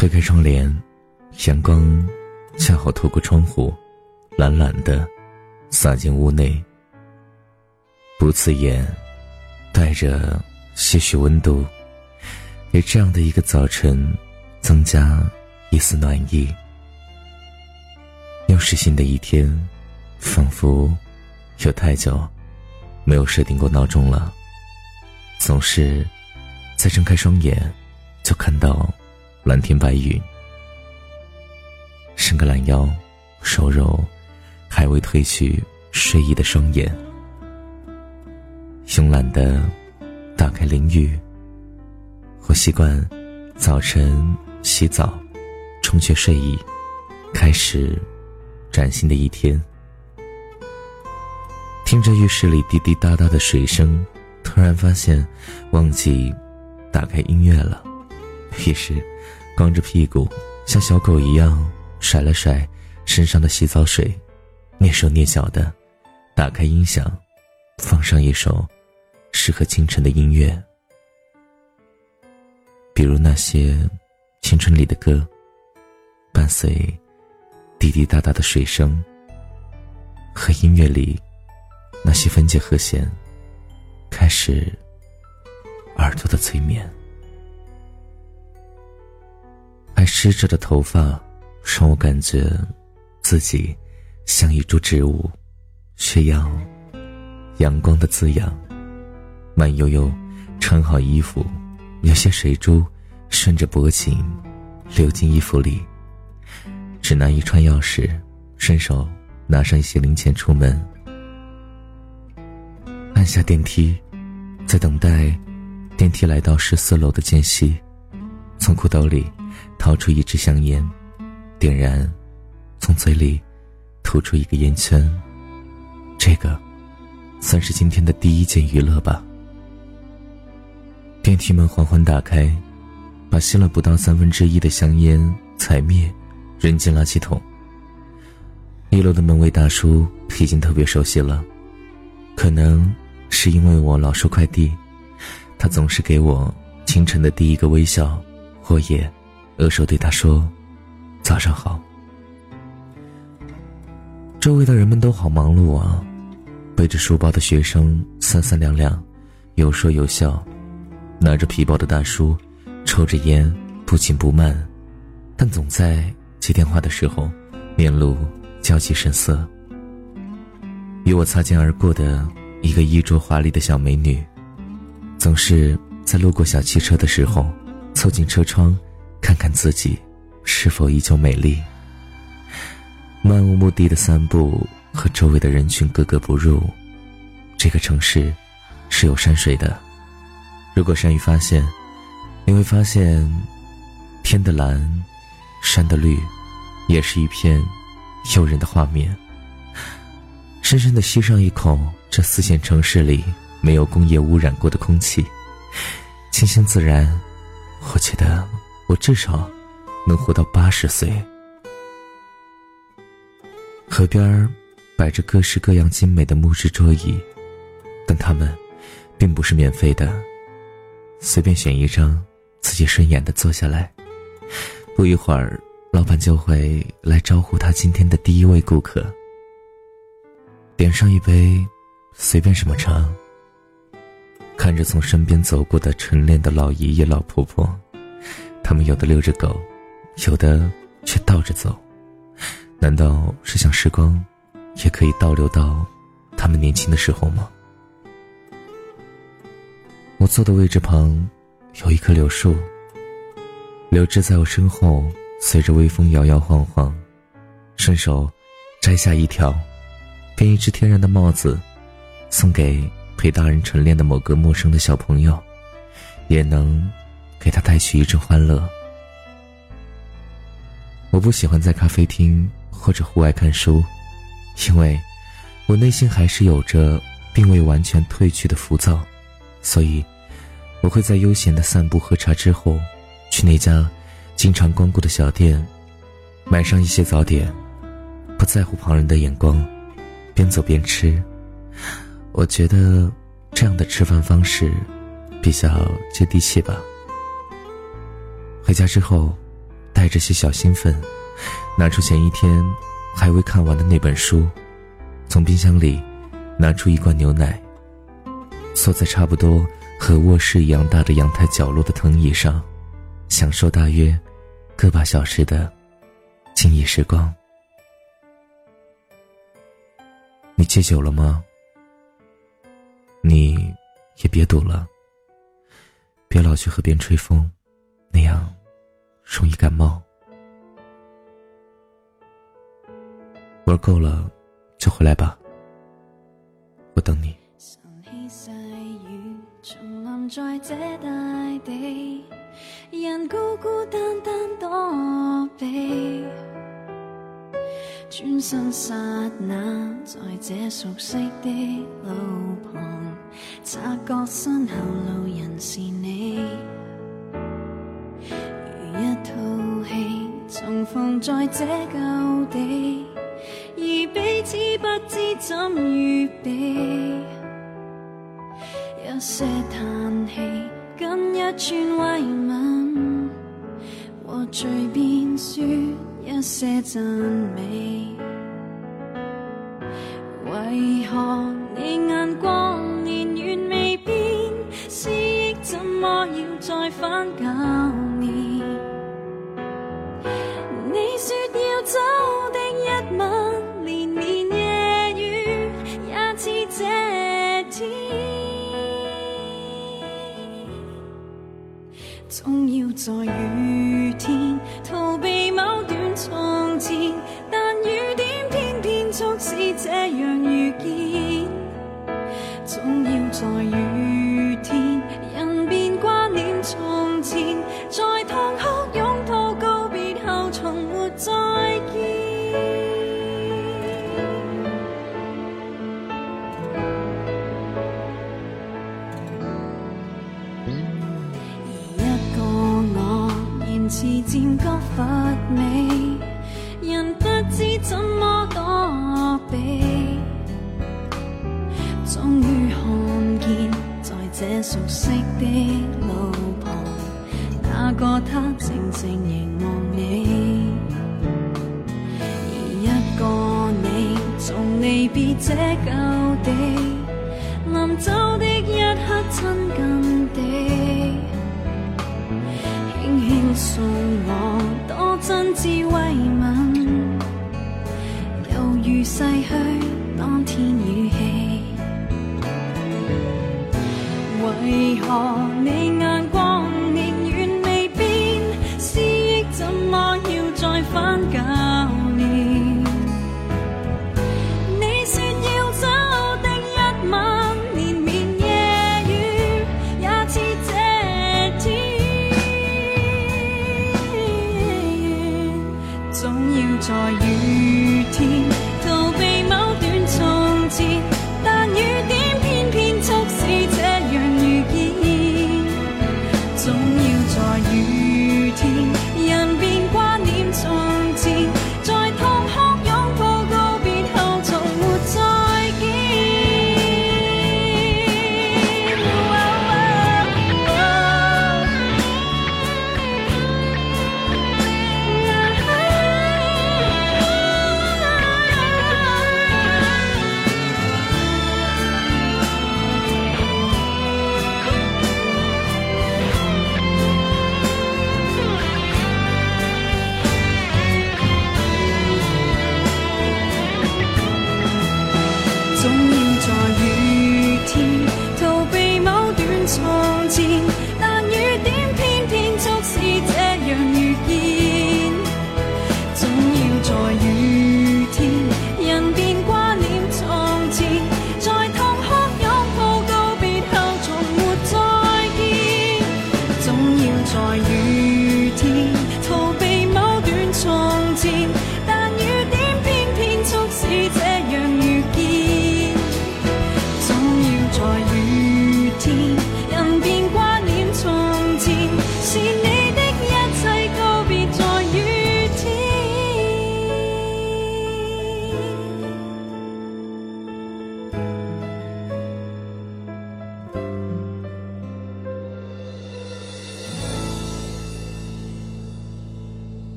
推开窗帘，阳光恰好透过窗户，懒懒的洒进屋内，不刺眼，带着些许温度，给这样的一个早晨增加一丝暖意。又是新的一天，仿佛有太久没有设定过闹钟了。总是在睁开双眼，就看到蓝天白云。伸个懒腰，揉揉还未褪去睡意的双眼，慵懒的打开淋浴。我习惯早晨洗澡，冲去睡意，开始。崭新的一天，听着浴室里滴滴答答的水声，突然发现忘记打开音乐了。于是，光着屁股像小狗一样甩了甩身上的洗澡水，蹑手蹑脚的打开音响，放上一首适合清晨的音乐，比如那些青春里的歌，伴随。滴滴答答的水声和音乐里那些分解和弦，开始耳朵的催眠。湿着的头发让我感觉自己像一株植物，需要阳光的滋养。慢悠悠穿好衣服，有些水珠顺着脖颈流进衣服里。只拿一串钥匙，顺手拿上一些零钱出门。按下电梯，在等待电梯来到十四楼的间隙，从裤兜里掏出一支香烟，点燃，从嘴里吐出一个烟圈。这个算是今天的第一件娱乐吧。电梯门缓缓打开，把吸了不到三分之一的香烟踩灭。扔进垃圾桶。一楼的门卫大叔已经特别熟悉了，可能是因为我老收快递，他总是给我清晨的第一个微笑，我也额手对他说：“早上好。”周围的人们都好忙碌啊，背着书包的学生三三两两，有说有笑；拿着皮包的大叔抽着烟不紧不慢，但总在。接电话的时候，面露焦急神色。与我擦肩而过的一个衣着华丽的小美女，总是在路过小汽车的时候，凑近车窗，看看自己是否依旧美丽。漫无目的的散步和周围的人群格格不入。这个城市是有山水的，如果善于发现，你会发现天的蓝。山的绿，也是一片诱人的画面。深深的吸上一口这四线城市里没有工业污染过的空气，清新自然。我觉得我至少能活到八十岁。河边摆着各式各样精美的木质桌椅，但它们并不是免费的。随便选一张自己顺眼的坐下来。不一会儿，老板就会来招呼他今天的第一位顾客。点上一杯随便什么茶。看着从身边走过的晨练的老爷爷老婆婆，他们有的遛着狗，有的却倒着走。难道是想时光也可以倒流到他们年轻的时候吗？我坐的位置旁有一棵柳树。柳枝在我身后，随着微风摇摇晃晃，顺手摘下一条，编一只天然的帽子，送给陪大人晨练的某个陌生的小朋友，也能给他带去一阵欢乐。我不喜欢在咖啡厅或者户外看书，因为我内心还是有着并未完全褪去的浮躁，所以我会在悠闲的散步喝茶之后。去那家经常光顾的小店，买上一些早点，不在乎旁人的眼光，边走边吃。我觉得这样的吃饭方式比较接地气吧。回家之后，带着些小兴奋，拿出前一天还未看完的那本书，从冰箱里拿出一罐牛奶，坐在差不多和卧室一样大的阳台角落的藤椅上，享受大约个把小时的静谧时光。你戒酒了吗？你也别赌了，别老去河边吹风，那样容易感冒。玩够了就回来吧，我等你。人孤孤单单躲避。转身刹那，在这熟悉的路旁，察觉身后路人是你，重逢在这旧地，而彼此不知怎预备，一些叹气，跟一串慰问，和随便说。一些赞美，为何总要在似渐觉乏味。人不知怎么躲避？终于看见，在这熟悉的路旁，那个他静静凝望你。而一个你，从离别这旧地，临走的一刻亲近地，送我，多真挚慰问。如逝去当天语气，为何你